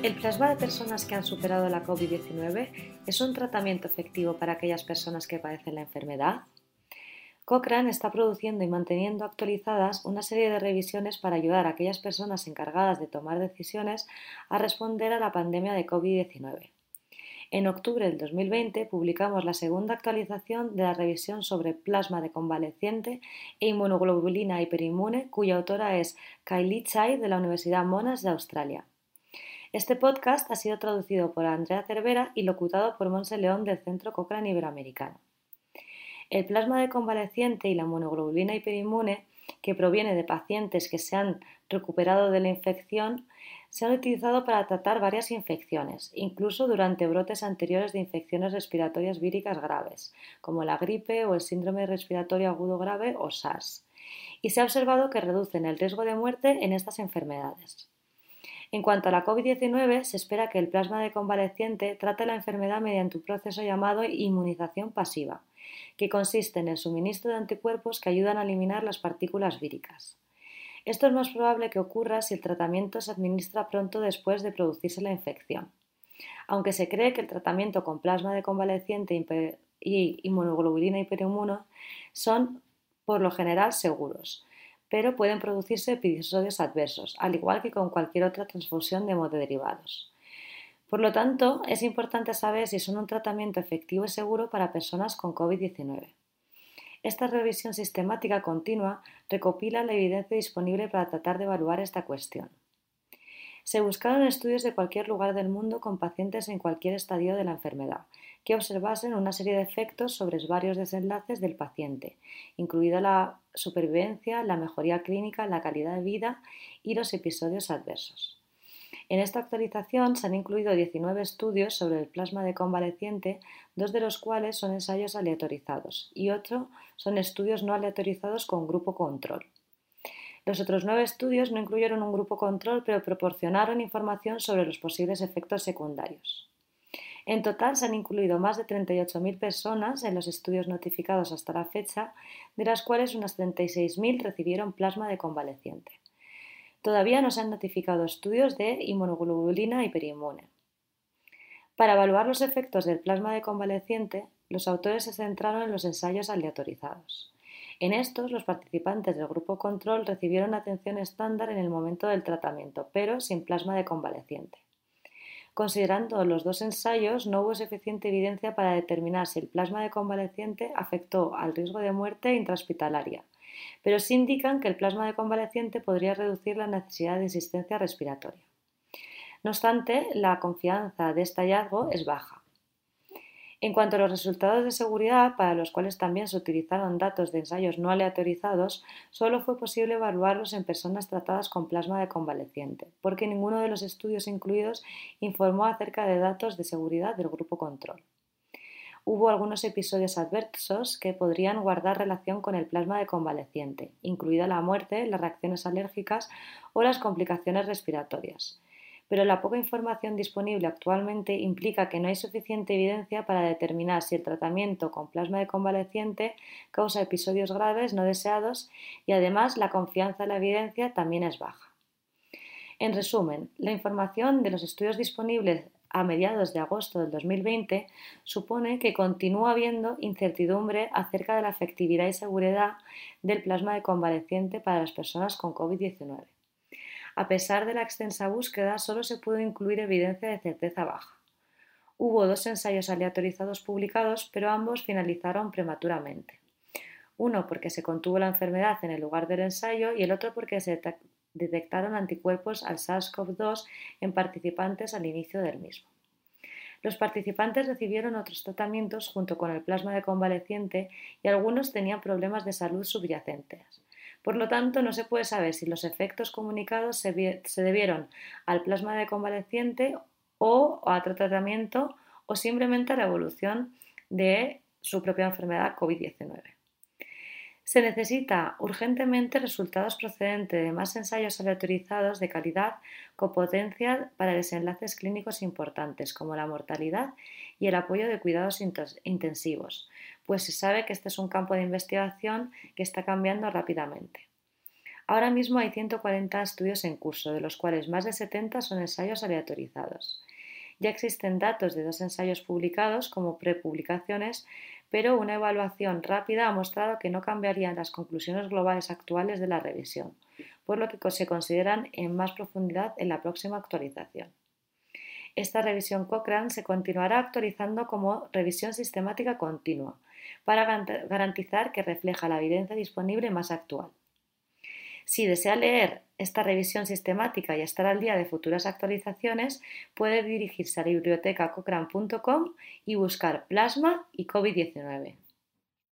¿El plasma de personas que han superado la COVID-19 es un tratamiento efectivo para aquellas personas que padecen la enfermedad? Cochrane está produciendo y manteniendo actualizadas una serie de revisiones para ayudar a aquellas personas encargadas de tomar decisiones a responder a la pandemia de COVID-19. En octubre del 2020 publicamos la segunda actualización de la revisión sobre plasma de convaleciente e inmunoglobulina hiperinmune, cuya autora es Kylie Chai de la Universidad Monash de Australia. Este podcast ha sido traducido por Andrea Cervera y locutado por Monse León del Centro Cochrane Iberoamericano. El plasma de convaleciente y la monoglobulina hiperinmune, que proviene de pacientes que se han recuperado de la infección, se han utilizado para tratar varias infecciones, incluso durante brotes anteriores de infecciones respiratorias víricas graves, como la gripe o el síndrome respiratorio agudo grave o SARS, y se ha observado que reducen el riesgo de muerte en estas enfermedades. En cuanto a la COVID-19, se espera que el plasma de convaleciente trate la enfermedad mediante un proceso llamado inmunización pasiva, que consiste en el suministro de anticuerpos que ayudan a eliminar las partículas víricas. Esto es más probable que ocurra si el tratamiento se administra pronto después de producirse la infección. Aunque se cree que el tratamiento con plasma de convaleciente y inmunoglobulina hiperinmuno son por lo general seguros, pero pueden producirse episodios adversos, al igual que con cualquier otra transfusión de hemoderivados. Por lo tanto, es importante saber si son un tratamiento efectivo y seguro para personas con COVID-19. Esta revisión sistemática continua recopila la evidencia disponible para tratar de evaluar esta cuestión. Se buscaron estudios de cualquier lugar del mundo con pacientes en cualquier estadio de la enfermedad, que observasen una serie de efectos sobre varios desenlaces del paciente, incluida la supervivencia, la mejoría clínica, la calidad de vida y los episodios adversos. En esta actualización se han incluido 19 estudios sobre el plasma de convaleciente, dos de los cuales son ensayos aleatorizados y otro son estudios no aleatorizados con grupo control. Los otros nueve estudios no incluyeron un grupo control, pero proporcionaron información sobre los posibles efectos secundarios. En total se han incluido más de 38.000 personas en los estudios notificados hasta la fecha, de las cuales unas 36.000 recibieron plasma de convaleciente. Todavía no se han notificado estudios de inmunoglobulina hiperinmune. Para evaluar los efectos del plasma de convaleciente, los autores se centraron en los ensayos aleatorizados. En estos, los participantes del grupo control recibieron atención estándar en el momento del tratamiento, pero sin plasma de convaleciente. Considerando los dos ensayos, no hubo suficiente evidencia para determinar si el plasma de convaleciente afectó al riesgo de muerte intrahospitalaria, pero sí indican que el plasma de convaleciente podría reducir la necesidad de asistencia respiratoria. No obstante, la confianza de este hallazgo es baja. En cuanto a los resultados de seguridad, para los cuales también se utilizaron datos de ensayos no aleatorizados, solo fue posible evaluarlos en personas tratadas con plasma de convaleciente, porque ninguno de los estudios incluidos informó acerca de datos de seguridad del grupo control. Hubo algunos episodios adversos que podrían guardar relación con el plasma de convaleciente, incluida la muerte, las reacciones alérgicas o las complicaciones respiratorias pero la poca información disponible actualmente implica que no hay suficiente evidencia para determinar si el tratamiento con plasma de convaleciente causa episodios graves no deseados y además la confianza en la evidencia también es baja. En resumen, la información de los estudios disponibles a mediados de agosto del 2020 supone que continúa habiendo incertidumbre acerca de la efectividad y seguridad del plasma de convaleciente para las personas con COVID-19. A pesar de la extensa búsqueda, solo se pudo incluir evidencia de certeza baja. Hubo dos ensayos aleatorizados publicados, pero ambos finalizaron prematuramente. Uno porque se contuvo la enfermedad en el lugar del ensayo y el otro porque se detectaron anticuerpos al SARS-CoV-2 en participantes al inicio del mismo. Los participantes recibieron otros tratamientos junto con el plasma de convaleciente y algunos tenían problemas de salud subyacentes. Por lo tanto, no se puede saber si los efectos comunicados se, debieron al plasma de convaleciente o a otro tratamiento o simplemente a la evolución de su propia enfermedad COVID-19. Se necesita urgentemente resultados procedentes de más ensayos aleatorizados de calidad con potencia para desenlaces clínicos importantes como la mortalidad y el apoyo de cuidados intensivos, pues se sabe que este es un campo de investigación que está cambiando rápidamente. Ahora mismo hay 140 estudios en curso, de los cuales más de 70 son ensayos aleatorizados. Ya existen datos de dos ensayos publicados como prepublicaciones, pero una evaluación rápida ha mostrado que no cambiarían las conclusiones globales actuales de la revisión, por lo que se consideran en más profundidad en la próxima actualización. Esta revisión Cochrane se continuará actualizando como revisión sistemática continua, para garantizar que refleja la evidencia disponible más actual. Si desea leer esta revisión sistemática y estar al día de futuras actualizaciones, puede dirigirse a bibliotecacochrane.com y buscar plasma y COVID-19.